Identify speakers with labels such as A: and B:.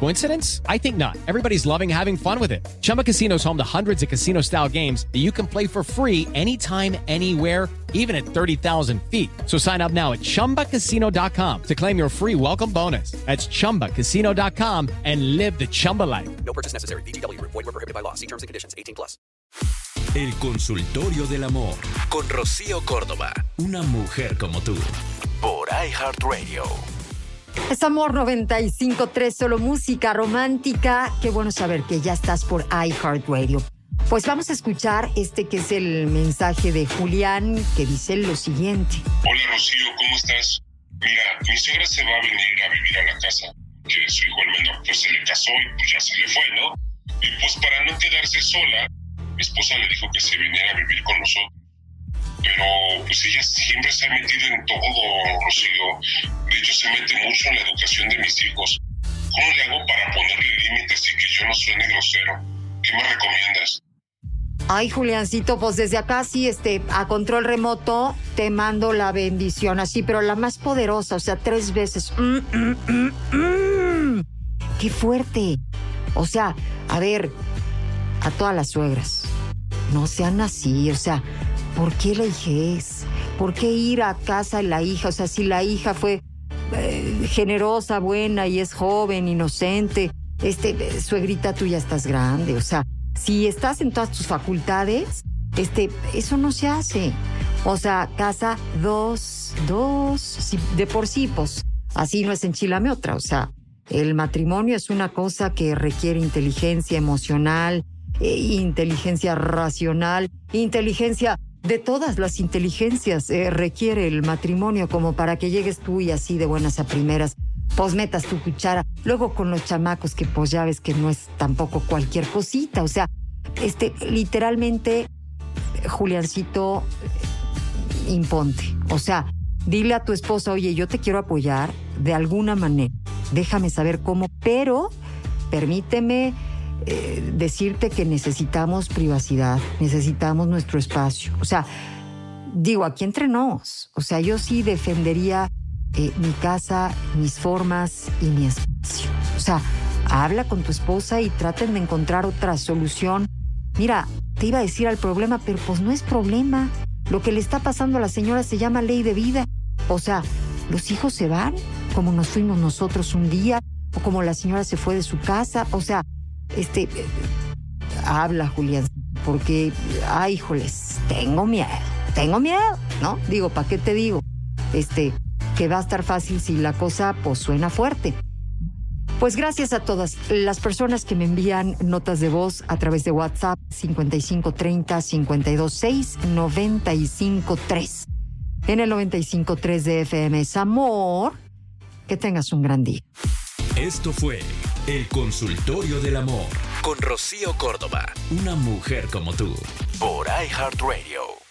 A: Coincidence? I think not. Everybody's loving having fun with it. Chumba Casino is home to hundreds of casino style games that you can play for free anytime, anywhere, even at 30,000 feet. So sign up now at chumbacasino.com to claim your free welcome bonus. That's chumbacasino.com and live the Chumba life.
B: No purchase necessary. BGW. Void were prohibited by law. See terms and conditions. 18 plus.
C: El consultorio del amor con Rocío Córdoba. Una mujer como tú. Por iHeartRadio.
D: Es Amor 95.3, solo música romántica. Qué bueno saber que ya estás por iHeartRadio. Pues vamos a escuchar este que es el mensaje de Julián que dice lo siguiente.
E: Hola Rocío, ¿cómo estás? Mira, mi suegra se va a venir a vivir a la casa, que su hijo el menor pues se le casó y pues ya se le fue, ¿no? Y pues para no quedarse sola, mi esposa le dijo que se viniera a vivir con nosotros. Pero pues ella siempre se ha metido en todo, Rocío. De hecho se mete mucho en la educación de mis hijos. ¿Cómo le hago para ponerle límites y que yo no suene grosero? ¿Qué me recomiendas?
D: Ay, Juliancito, pues desde acá sí, este, a control remoto, te mando la bendición, así, pero la más poderosa, o sea, tres veces. Mm, mm, mm, mm. ¡Qué fuerte! O sea, a ver, a todas las suegras, no sean así, o sea, ¿por qué la hijez? ¿Por qué ir a casa de la hija? O sea, si la hija fue eh, generosa, buena y es joven, inocente, este, suegrita, tú ya estás grande, o sea, si estás en todas tus facultades, este, eso no se hace. O sea, casa dos, dos, de por sí, pues así no es enchilame otra. O sea, el matrimonio es una cosa que requiere inteligencia emocional, eh, inteligencia racional, inteligencia de todas las inteligencias eh, requiere el matrimonio como para que llegues tú y así de buenas a primeras, pues metas tu cuchara. Luego con los chamacos que pues ya ves que no es tampoco cualquier cosita. O sea, este, literalmente, Juliancito, imponte. O sea, dile a tu esposa, oye, yo te quiero apoyar de alguna manera. Déjame saber cómo, pero permíteme eh, decirte que necesitamos privacidad, necesitamos nuestro espacio. O sea, digo, aquí entre nos. O sea, yo sí defendería eh, mi casa, mis formas y mi espacio. O sea, habla con tu esposa y traten de encontrar otra solución. Mira, te iba a decir al problema, pero pues no es problema. Lo que le está pasando a la señora se llama ley de vida. O sea, los hijos se van, como nos fuimos nosotros un día, o como la señora se fue de su casa. O sea, este, eh, habla, Julián, porque, ay, híjoles, tengo miedo, tengo miedo, ¿no? Digo, ¿para qué te digo? Este, que va a estar fácil si la cosa, pues, suena fuerte. Pues gracias a todas las personas que me envían notas de voz a través de WhatsApp 5530 526 953. En el 953 de FM es amor. Que tengas un gran día.
C: Esto fue El Consultorio del Amor con Rocío Córdoba. Una mujer como tú. Por iHeartRadio.